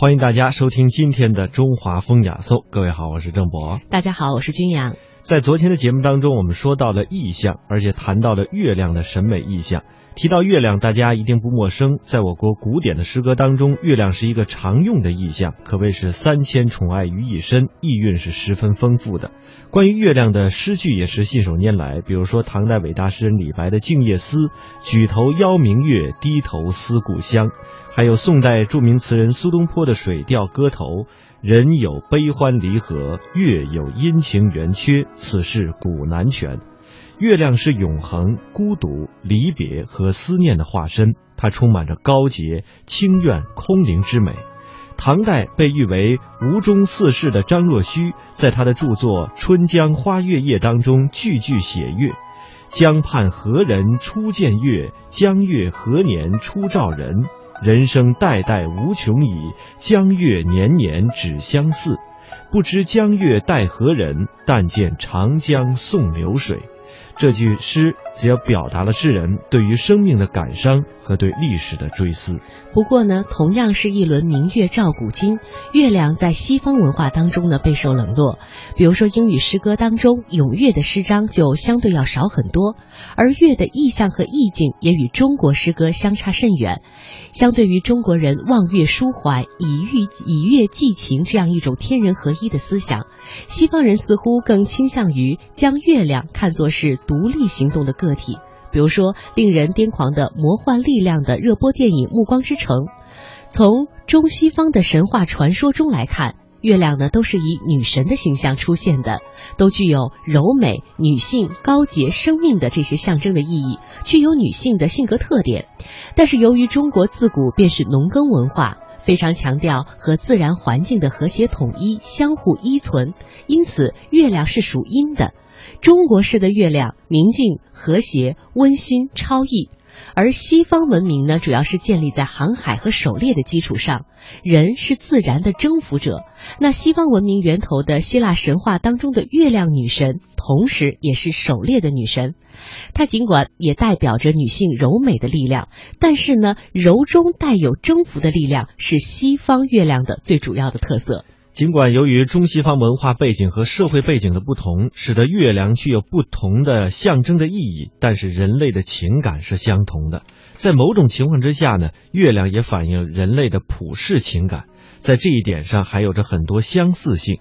欢迎大家收听今天的中华风雅颂。各位好，我是郑博。大家好，我是君阳。在昨天的节目当中，我们说到了意象，而且谈到了月亮的审美意象。提到月亮，大家一定不陌生。在我国古典的诗歌当中，月亮是一个常用的意象，可谓是三千宠爱于一身，意蕴是十分丰富的。关于月亮的诗句也是信手拈来，比如说唐代伟大诗人李白的《静夜思》，举头邀明月，低头思故乡；还有宋代著名词人苏东坡的《水调歌头》，人有悲欢离合，月有阴晴圆缺，此事古难全。月亮是永恒、孤独、离别和思念的化身，它充满着高洁、清怨、空灵之美。唐代被誉为吴中四士的张若虚，在他的著作《春江花月夜》当中句句写月：“江畔何人初见月？江月何年初照人？人生代代无穷已，江月年年只相似。不知江月待何人？但见长江送流水。”这句诗则表达了诗人对于生命的感伤和对历史的追思。不过呢，同样是一轮明月照古今，月亮在西方文化当中呢备受冷落。比如说英语诗歌当中，咏月的诗章就相对要少很多，而月的意象和意境也与中国诗歌相差甚远。相对于中国人望月抒怀、以玉以月寄情这样一种天人合一的思想，西方人似乎更倾向于将月亮看作是独立行动的个体。比如说，令人癫狂的魔幻力量的热播电影《暮光之城》，从中西方的神话传说中来看。月亮呢，都是以女神的形象出现的，都具有柔美、女性、高洁、生命的这些象征的意义，具有女性的性格特点。但是由于中国自古便是农耕文化，非常强调和自然环境的和谐统一、相互依存，因此月亮是属阴的。中国式的月亮宁静、和谐、温馨、超逸。而西方文明呢，主要是建立在航海和狩猎的基础上，人是自然的征服者。那西方文明源头的希腊神话当中的月亮女神，同时也是狩猎的女神。她尽管也代表着女性柔美的力量，但是呢，柔中带有征服的力量，是西方月亮的最主要的特色。尽管由于中西方文化背景和社会背景的不同，使得月亮具有不同的象征的意义，但是人类的情感是相同的。在某种情况之下呢，月亮也反映人类的普世情感，在这一点上还有着很多相似性。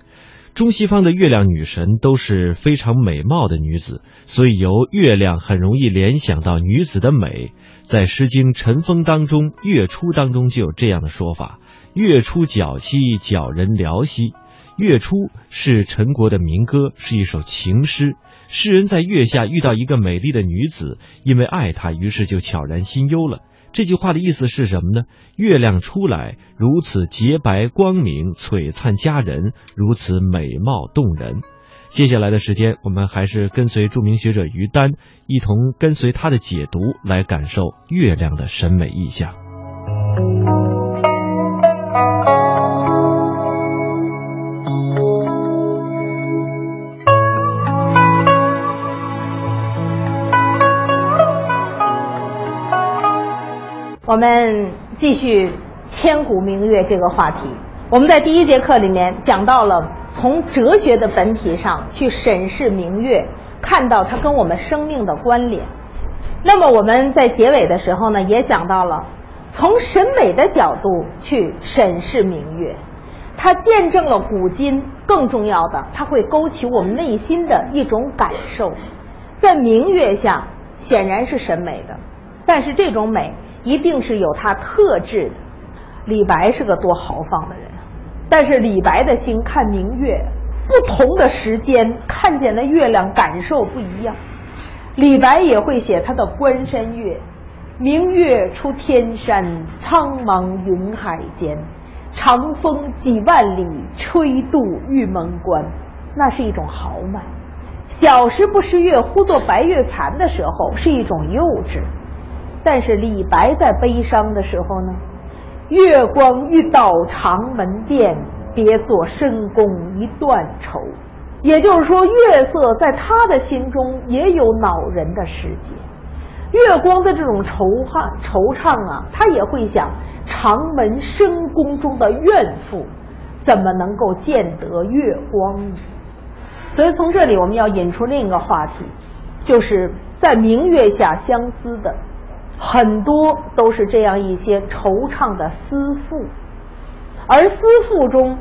中西方的月亮女神都是非常美貌的女子，所以由月亮很容易联想到女子的美。在《诗经·陈风》当中，《月出》当中就有这样的说法。月出皎兮，皎人寥兮。月出是陈国的民歌，是一首情诗。诗人在月下遇到一个美丽的女子，因为爱她，于是就悄然心忧了。这句话的意思是什么呢？月亮出来如此洁白光明，璀璨佳人，如此美貌动人。接下来的时间，我们还是跟随著名学者于丹，一同跟随他的解读，来感受月亮的审美意象。我们继续千古明月这个话题。我们在第一节课里面讲到了从哲学的本体上去审视明月，看到它跟我们生命的关联。那么我们在结尾的时候呢，也讲到了从审美的角度去审视明月，它见证了古今，更重要的，它会勾起我们内心的一种感受。在明月下，显然是审美的，但是这种美。一定是有他特质的。李白是个多豪放的人，但是李白的心看明月，不同的时间看见的月亮感受不一样。李白也会写他的《关山月》，明月出天山，苍茫云海间，长风几万里，吹度玉门关。那是一种豪迈。小时不识月，呼作白月盘的时候，是一种幼稚。但是李白在悲伤的时候呢，月光欲到长门殿，别作深宫一段愁。也就是说，月色在他的心中也有恼人的世界。月光的这种惆怅惆怅啊，他也会想长门深宫中的怨妇怎么能够见得月光呢？所以从这里我们要引出另一个话题，就是在明月下相思的很多都是这样一些惆怅的思妇，而思妇中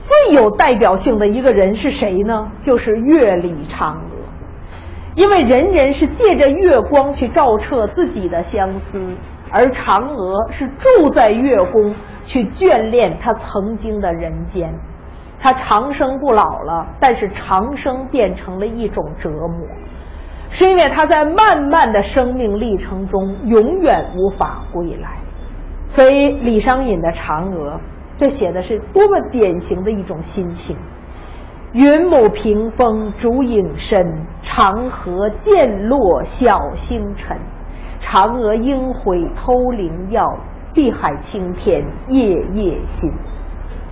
最有代表性的一个人是谁呢？就是月里嫦娥。因为人人是借着月光去照彻自己的相思，而嫦娥是住在月宫去眷恋她曾经的人间。她长生不老了，但是长生变成了一种折磨，是因为他在漫漫的生命历程中永远无法归来。所以李商隐的嫦娥，这写的是多么典型的一种心情。云母屏风烛影深，长河渐落晓星沉。嫦娥应悔偷灵药，碧海青天夜夜心。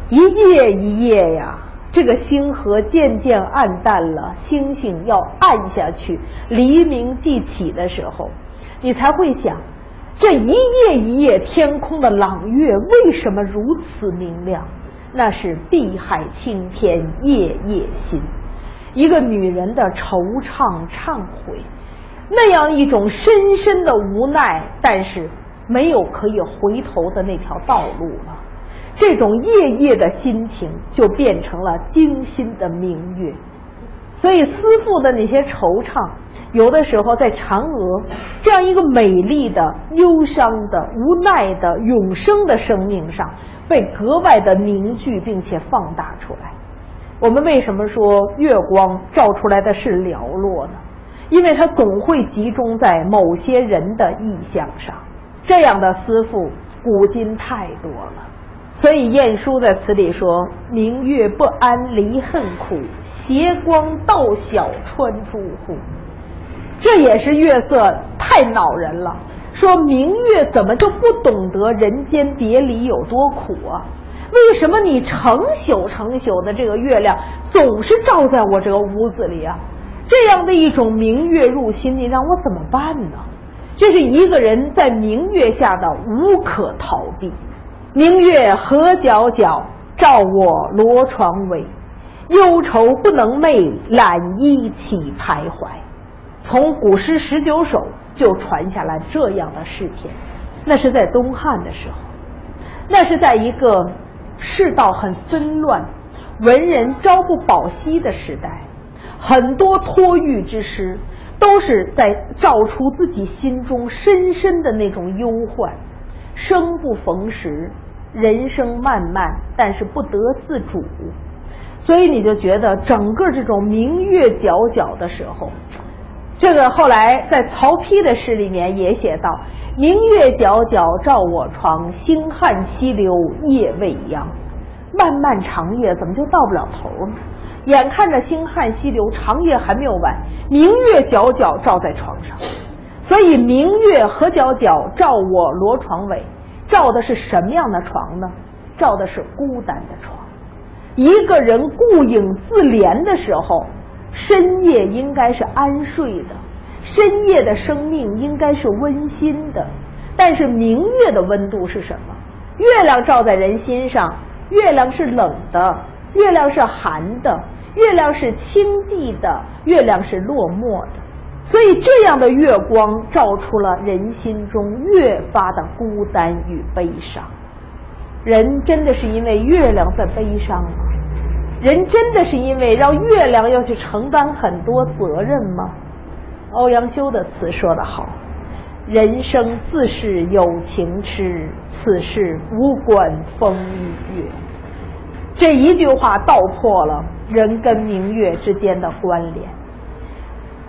一夜一夜呀，这个星河渐渐暗淡了，星星要暗下去，黎明即起的时候，你才会想，这一夜一夜天空的朗月为什么如此明亮？那是碧海青天夜夜心，一个女人的惆怅忏悔，那样一种深深的无奈，但是没有可以回头的那条道路了。这种夜夜的心情就变成了惊心的明月。所以思妇的那些惆怅，有的时候在嫦娥这样一个美丽的、忧伤的、无奈的、永生的生命上。被格外的凝聚并且放大出来。我们为什么说月光照出来的是寥落呢？因为它总会集中在某些人的意象上。这样的思妇，古今太多了。所以晏殊在词里说：“明月不谙离恨苦，斜光到晓穿朱户。”这也是月色太恼人了。说明月怎么就不懂得人间别离有多苦啊？为什么你成宿成宿的这个月亮总是照在我这个屋子里啊？这样的一种明月入心，你让我怎么办呢？这是一个人在明月下的无可逃避。明月何皎皎，照我罗床尾，忧愁不能寐，懒衣起徘徊。从古诗十九首。就传下来这样的诗篇，那是在东汉的时候，那是在一个世道很纷乱、文人朝不保夕的时代，很多托玉之诗都是在照出自己心中深深的那种忧患。生不逢时，人生漫漫，但是不得自主，所以你就觉得整个这种明月皎皎的时候。这个后来在曹丕的诗里面也写到：“明月皎皎照我床，星汉西流夜未央。”漫漫长夜怎么就到不了头呢？眼看着星汉西流，长夜还没有完，明月皎皎照在床上。所以明月何皎皎照我罗床尾，照的是什么样的床呢？照的是孤单的床。一个人顾影自怜的时候。深夜应该是安睡的，深夜的生命应该是温馨的，但是明月的温度是什么？月亮照在人心上，月亮是冷的，月亮是寒的，月亮是清寂的，月亮是落寞的。所以这样的月光照出了人心中越发的孤单与悲伤。人真的是因为月亮在悲伤吗？人真的是因为让月亮要去承担很多责任吗？欧阳修的词说得好：“人生自是有情痴，此事无关风与月。”这一句话道破了人跟明月之间的关联。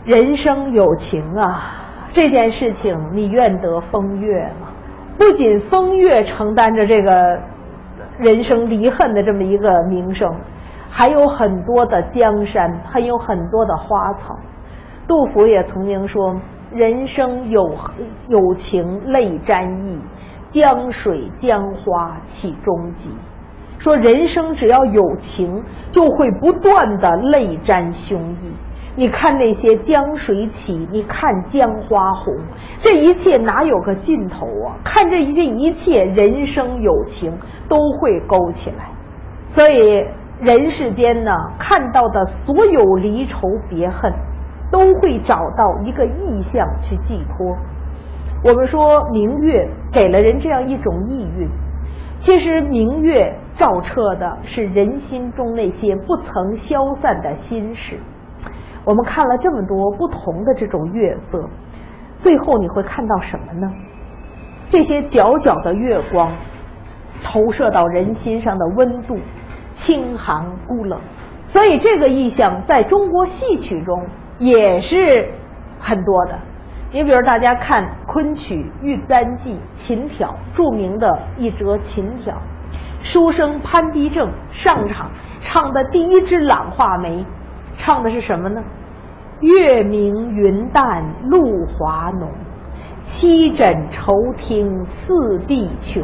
人生有情啊，这件事情你愿得风月吗？不仅风月承担着这个人生离恨的这么一个名声。还有很多的江山，还有很多的花草。杜甫也曾经说：“人生有有情泪沾衣，江水江花起终极。”说人生只要有情，就会不断的泪沾胸臆。你看那些江水起，你看江花红，这一切哪有个尽头啊？看这这一切人生友情都会勾起来，所以人世间呢，看到的所有离愁别恨，都会找到一个意象去寄托。我们说明月给了人这样一种意蕴，其实明月照彻的是人心中那些不曾消散的心事。我们看了这么多不同的这种月色，最后你会看到什么呢？这些皎皎的月光投射到人心上的温度，清寒孤冷。所以这个意象在中国戏曲中也是很多的。你比如大家看昆曲《玉簪记》琴挑，著名的一折琴挑，书生潘必正上场唱的第一支《懒画眉》。唱的是什么呢？月明云淡露华浓，七枕愁听四壁穷。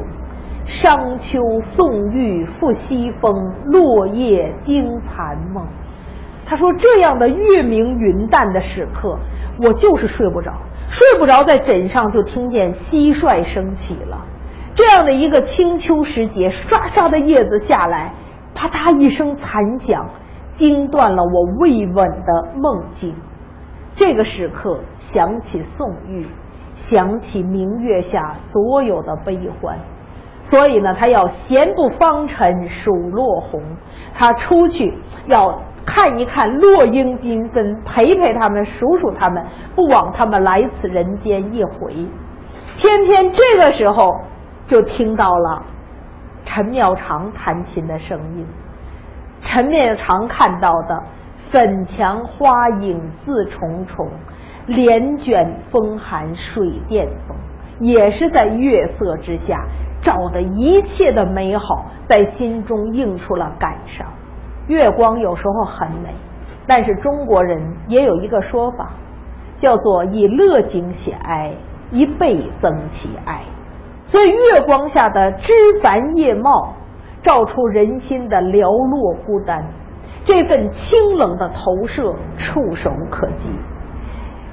商丘宋玉复西风，落叶惊残梦。他说：“这样的月明云淡的时刻，我就是睡不着，睡不着，在枕上就听见蟋蟀声起了。这样的一个清秋时节，唰唰的叶子下来，啪嗒一声残响。”惊断了我未稳的梦境，这个时刻想起宋玉，想起明月下所有的悲欢，所以呢，他要闲步芳尘数落红，他出去要看一看落英缤纷，陪陪他们，数数他们，不枉他们来此人间一回。偏偏这个时候，就听到了陈妙长弹琴的声音。陈面常看到的粉墙花影自重重，帘卷风寒水电风，也是在月色之下找的一切的美好，在心中映出了感伤。月光有时候很美，但是中国人也有一个说法，叫做以乐景写哀，一倍增其哀。所以月光下的枝繁叶茂。照出人心的寥落孤单，这份清冷的投射触手可及。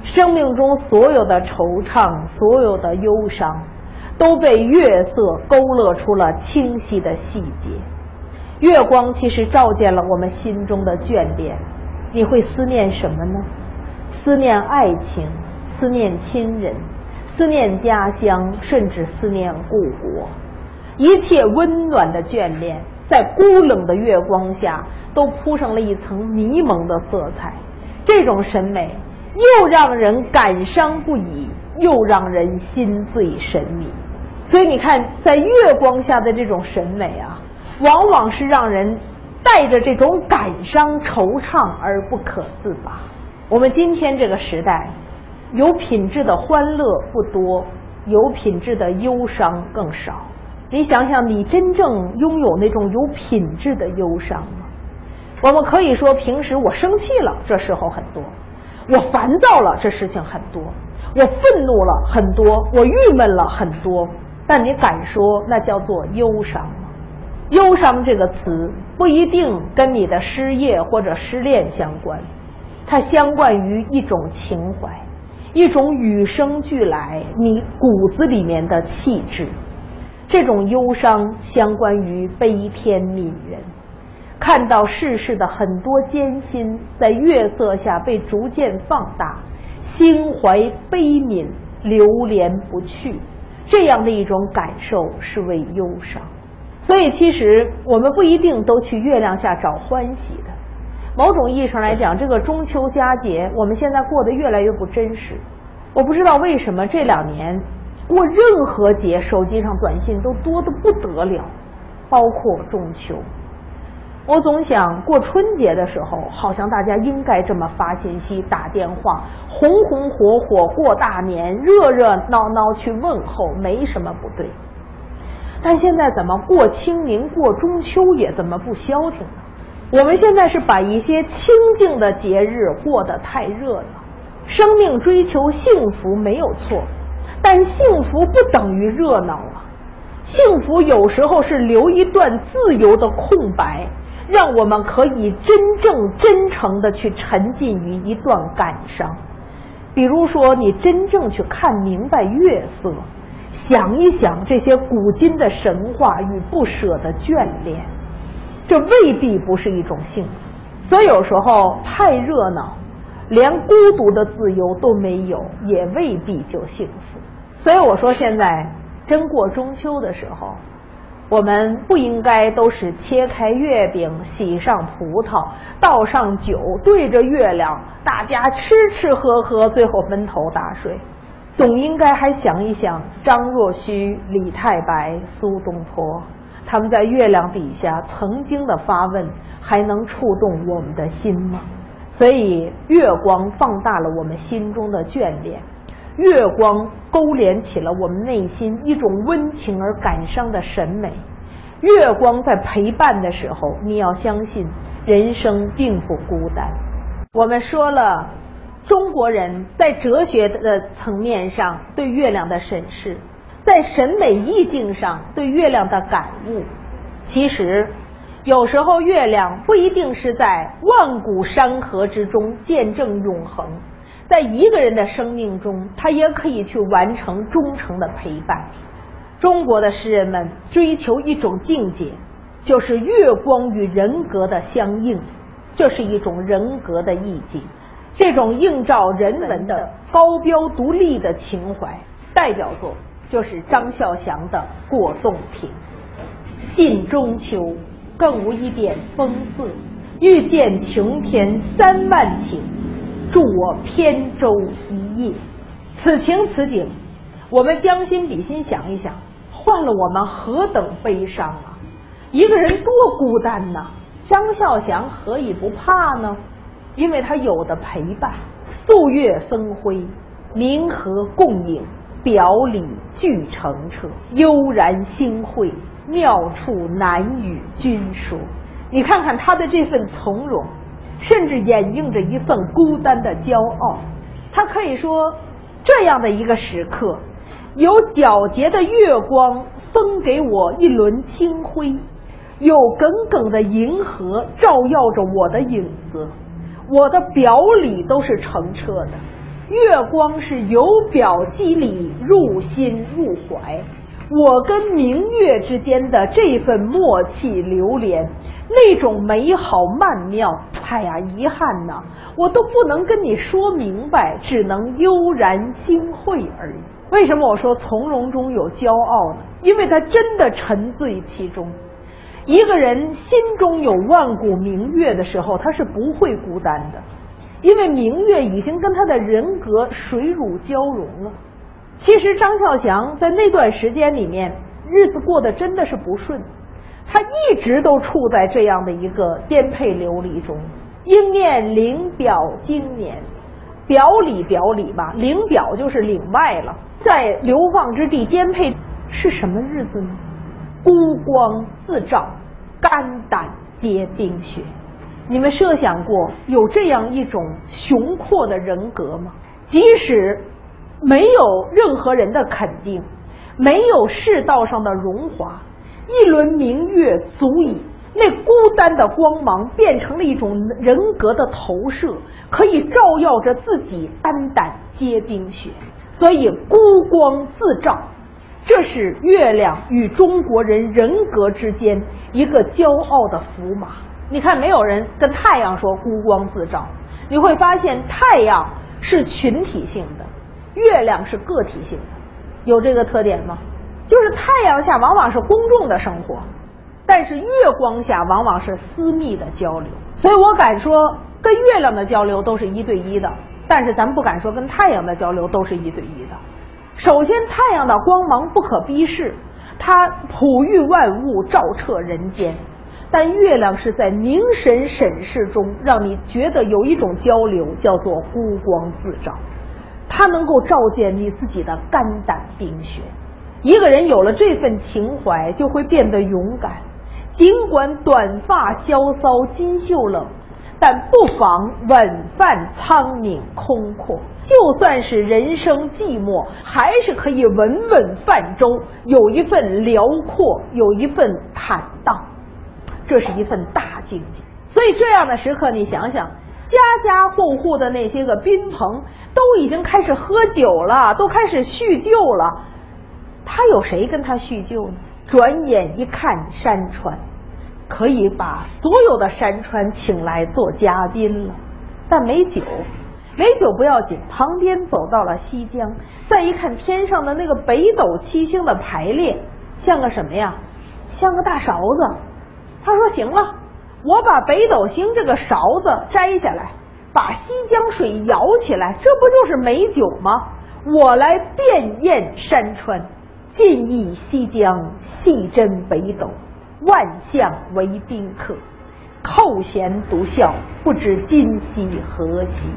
生命中所有的惆怅，所有的忧伤，都被月色勾勒出了清晰的细节。月光其实照见了我们心中的眷恋，你会思念什么呢？思念爱情，思念亲人，思念家乡，甚至思念故国。一切温暖的眷恋，在孤冷的月光下，都铺上了一层迷蒙的色彩。这种审美，又让人感伤不已，又让人心醉神迷。所以你看，在月光下的这种审美啊，往往是让人带着这种感伤、惆怅而不可自拔。我们今天这个时代，有品质的欢乐不多，有品质的忧伤更少。你想想，你真正拥有那种有品质的忧伤吗？我们可以说，平时我生气了，这时候很多；我烦躁了，这事情很多；我愤怒了很多，我郁闷了很多。但你敢说那叫做忧伤吗？忧伤这个词不一定跟你的失业或者失恋相关，它相关于一种情怀，一种与生俱来你骨子里面的气质。这种忧伤相关于悲天悯人，看到世事的很多艰辛在月色下被逐渐放大，心怀悲悯，流连不去，这样的一种感受是为忧伤。所以，其实我们不一定都去月亮下找欢喜的。某种意义上来讲，这个中秋佳节，我们现在过得越来越不真实。我不知道为什么这两年。过任何节，手机上短信都多的不得了，包括中秋。我总想过春节的时候，好像大家应该这么发信息、打电话，红红火火过大年，热热闹闹去问候，没什么不对。但现在怎么过清明、过中秋也这么不消停呢？我们现在是把一些清静的节日过得太热闹。生命追求幸福没有错。但幸福不等于热闹啊！幸福有时候是留一段自由的空白，让我们可以真正真诚的去沉浸于一段感伤。比如说，你真正去看明白月色，想一想这些古今的神话与不舍的眷恋，这未必不是一种幸福。所以有时候太热闹，连孤独的自由都没有，也未必就幸福。所以我说，现在真过中秋的时候。我们不应该都是切开月饼、洗上葡萄、倒上酒，对着月亮，大家吃吃喝喝，最后闷头大睡。总应该还想一想张若虚、李太白、苏东坡，他们在月亮底下曾经的发问，还能触动我们的心吗？所以，月光放大了我们心中的眷恋。月光勾连起了我们内心一种温情而感伤的审美。月光在陪伴的时候，你要相信人生并不孤单。我们说了，中国人在哲学的层面上对月亮的审视，在审美意境上对月亮的感悟。其实，有时候月亮不一定是在万古山河之中见证永恒。在一个人的生命中，他也可以去完成忠诚的陪伴。中国的诗人们追求一种境界，就是月光与人格的相应，这是一种人格的意境。这种映照人文的高标独立的情怀，代表作就是张孝祥的《过洞庭》。近中秋，更无一点风色，欲见琼天三万顷。助我扁舟一叶，此情此景，我们将心比心想一想，换了我们何等悲伤啊！一个人多孤单呐！张孝祥何以不怕呢？因为他有的陪伴。素月分辉，明和共影，表里俱澄澈，悠然心会，妙处难与君说。你看看他的这份从容。甚至掩映着一份孤单的骄傲。他可以说，这样的一个时刻，有皎洁的月光分给我一轮清辉，有耿耿的银河照耀着我的影子，我的表里都是澄澈的。月光是由表及里，入心入怀。我跟明月之间的这份默契流连，那种美好曼妙，哎呀，遗憾呐，我都不能跟你说明白，只能悠然心会而已。为什么我说从容中有骄傲呢？因为他真的沉醉其中。一个人心中有万古明月的时候，他是不会孤单的，因为明月已经跟他的人格水乳交融了。其实张孝祥在那段时间里面，日子过得真的是不顺，他一直都处在这样的一个颠沛流离中。应念岭表经年，表里表里吧，岭表就是岭外了，在流放之地颠沛是什么日子呢？孤光自照，肝胆皆冰雪。你们设想过有这样一种雄阔的人格吗？即使。没有任何人的肯定，没有世道上的荣华，一轮明月足以。那孤单的光芒变成了一种人格的投射，可以照耀着自己，肝胆皆冰雪。所以孤光自照，这是月亮与中国人人格之间一个骄傲的符码。你看，没有人跟太阳说孤光自照，你会发现太阳是群体性的。月亮是个体性的，有这个特点吗？就是太阳下往往是公众的生活，但是月光下往往是私密的交流。所以我敢说，跟月亮的交流都是一对一的，但是咱不敢说跟太阳的交流都是一对一的。首先，太阳的光芒不可逼视，它普育万物，照彻人间；但月亮是在凝神审视中，让你觉得有一种交流，叫做孤光自照。它能够照见你自己的肝胆冰雪。一个人有了这份情怀，就会变得勇敢。尽管短发萧骚、金袖冷，但不妨稳范苍冥空阔。就算是人生寂寞，还是可以稳稳泛舟，有一份辽阔，有一份坦荡。这是一份大境界。所以这样的时刻，你想想，家家户户的那些个宾朋都已经开始喝酒了，都开始叙旧了，他有谁跟他叙旧呢？转眼一看，山川可以把所有的山川请来做嘉宾了，但没酒。没酒不要紧，旁边走到了西江，再一看天上的那个北斗七星的排列，像个什么呀？像个大勺子。他说：“行了，我把北斗星这个勺子摘下来，把西江水舀起来，这不就是美酒吗？我来遍验山川，尽忆西江，细斟北斗，万象为宾客，扣舷独笑，不知今夕何夕。”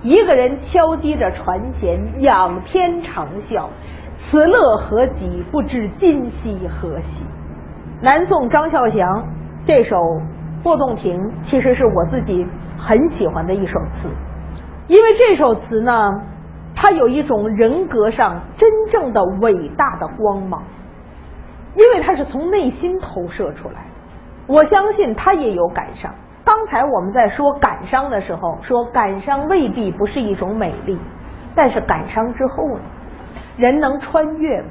一个人敲击着船舷，仰天长啸，此乐何极？不知今夕何夕。南宋张孝祥这首《过洞庭》，其实是我自己很喜欢的一首词，因为这首词呢，他有一种人格上真正的伟大的光芒，因为他是从内心投射出来。我相信他也有感伤。刚才我们在说感伤的时候，说感伤未必不是一种美丽，但是感伤之后呢，人能穿越吗？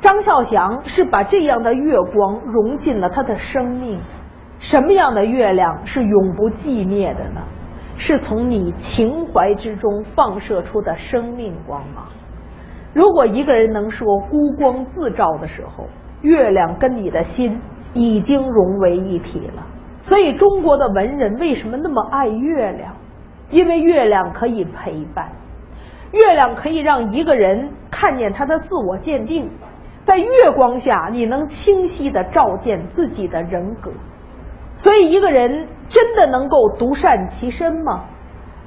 张孝祥是把这样的月光融进了他的生命。什么样的月亮是永不寂灭的呢？是从你情怀之中放射出的生命光芒。如果一个人能说孤光自照的时候，月亮跟你的心已经融为一体了。所以，中国的文人为什么那么爱月亮？因为月亮可以陪伴，月亮可以让一个人看见他的自我鉴定，在月光下，你能清晰的照见自己的人格。所以，一个人真的能够独善其身吗？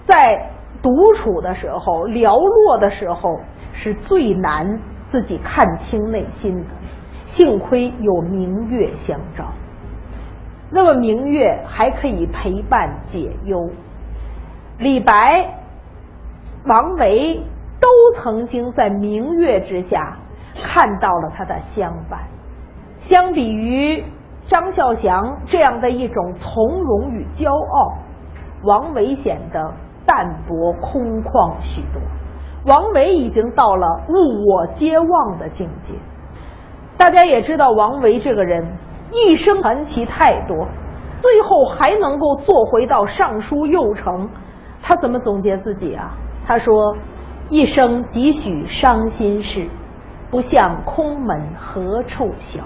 在独处的时候、寥落的时候，是最难自己看清内心的。幸亏有明月相照。那么明月还可以陪伴解忧，李白、王维都曾经在明月之下看到了他的相伴。相比于张孝祥这样的一种从容与骄傲，王维显得淡泊空旷许多。王维已经到了物我皆忘的境界。大家也知道王维这个人。一生传奇太多，最后还能够做回到尚书右丞，他怎么总结自己啊？他说：“一生几许伤心事，不向空门何处销。”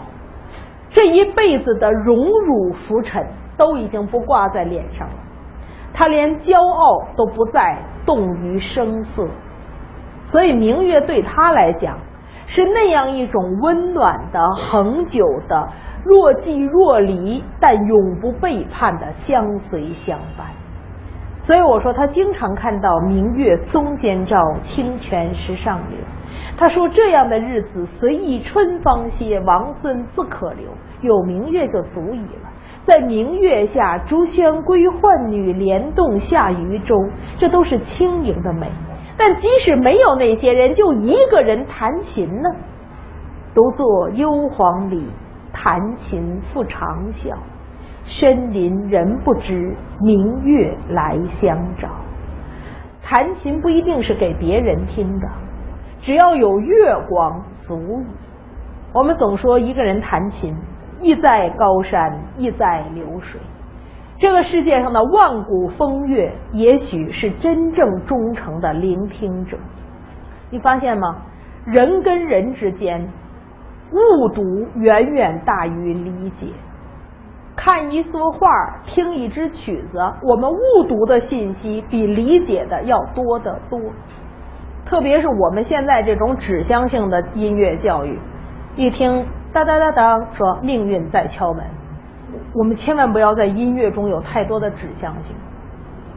这一辈子的荣辱浮沉都已经不挂在脸上了，他连骄傲都不再动于声色，所以明月对他来讲。是那样一种温暖的、恒久的、若即若离，但永不背叛的相随相伴。所以我说，他经常看到明月松间照，清泉石上流。他说，这样的日子随意春芳歇，王孙自可留。有明月就足矣了。在明月下，竹喧归浣女，莲动下渔舟，这都是轻盈的美。但即使没有那些人，就一个人弹琴呢，独坐幽篁里，弹琴复长啸，深林人不知，明月来相照。弹琴不一定是给别人听的，只要有月光足矣。我们总说一个人弹琴，意在高山，意在流水。这个世界上的万古风月，也许是真正忠诚的聆听者。你发现吗？人跟人之间，误读远远大于理解。看一幅画，听一支曲子，我们误读的信息比理解的要多得多。特别是我们现在这种指向性的音乐教育，一听哒哒哒哒，说命运在敲门。我们千万不要在音乐中有太多的指向性，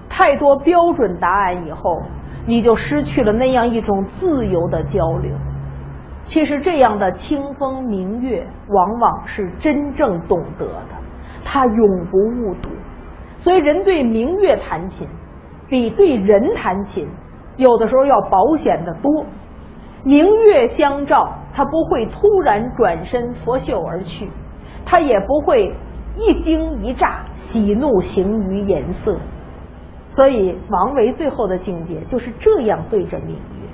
太多标准答案以后，你就失去了那样一种自由的交流。其实这样的清风明月，往往是真正懂得的，他永不误读。所以，人对明月弹琴，比对人弹琴，有的时候要保险的多。明月相照，他不会突然转身拂袖而去，他也不会。一惊一乍，喜怒形于颜色。所以王维最后的境界就是这样对着明月。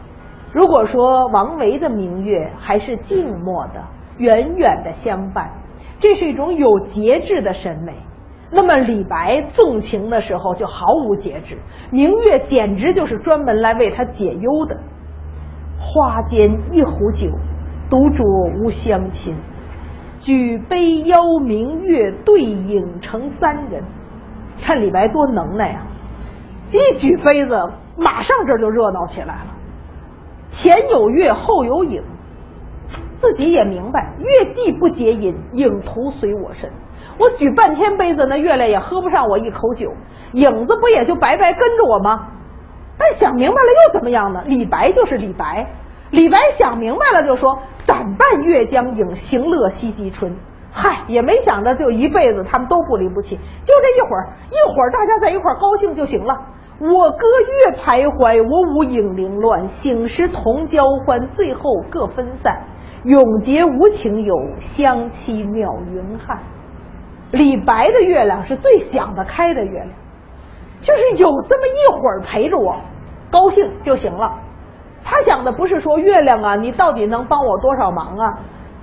如果说王维的明月还是静默的、远远的相伴，这是一种有节制的审美。那么李白纵情的时候就毫无节制，明月简直就是专门来为他解忧的。花间一壶酒，独酌无相亲。举杯邀明月，对影成三人。看李白多能耐啊！一举杯子，马上这就热闹起来了。前有月，后有影，自己也明白，月既不解饮，影徒随我身。我举半天杯子，那月亮也喝不上我一口酒，影子不也就白白跟着我吗？但想明白了又怎么样呢？李白就是李白，李白想明白了就说：“暂伴月将影，行乐西极春。”嗨，也没想着就一辈子他们都不离不弃，就这一会儿，一会儿大家在一块儿高兴就行了。我歌月徘徊，我舞影零乱，醒时同交欢，最后各分散。永结无情友，相期邈云汉。李白的月亮是最想得开的月亮，就是有这么一会儿陪着我，高兴就行了。他想的不是说月亮啊，你到底能帮我多少忙啊？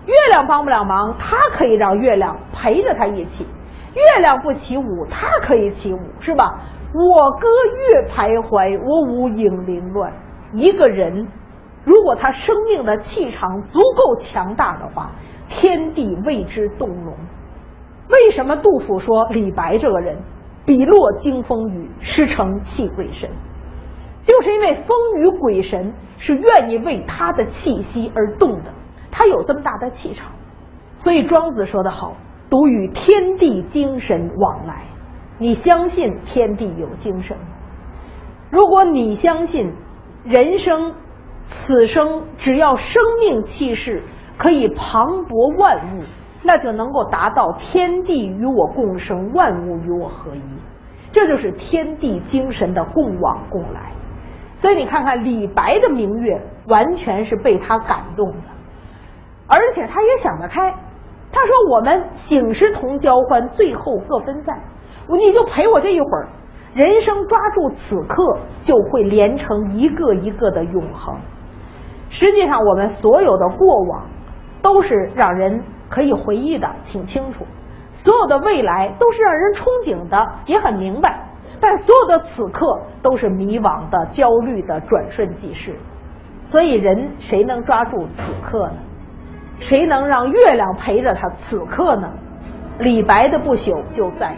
月亮帮不了忙，他可以让月亮陪着他一起。月亮不起舞，他可以起舞，是吧？我歌月徘徊，我舞影零乱。一个人，如果他生命的气场足够强大的话，天地为之动容。为什么杜甫说李白这个人笔落惊风雨，诗成泣鬼神？就是因为风雨鬼神是愿意为他的气息而动的，他有这么大的气场。所以庄子说得好：“独与天地精神往来。”你相信天地有精神？如果你相信人生此生只要生命气势可以磅礴万物，那就能够达到天地与我共生，万物与我合一。这就是天地精神的共往共来。所以你看看李白的明月，完全是被他感动的，而且他也想得开。他说：“我们醒时同交欢，最后各分散。”你就陪我这一会儿，人生抓住此刻，就会连成一个一个的永恒。实际上，我们所有的过往都是让人可以回忆的挺清楚，所有的未来都是让人憧憬的也很明白，但所有的此刻都是迷惘的、焦虑的、转瞬即逝。所以，人谁能抓住此刻呢？谁能让月亮陪着他此刻呢？李白的不朽就在。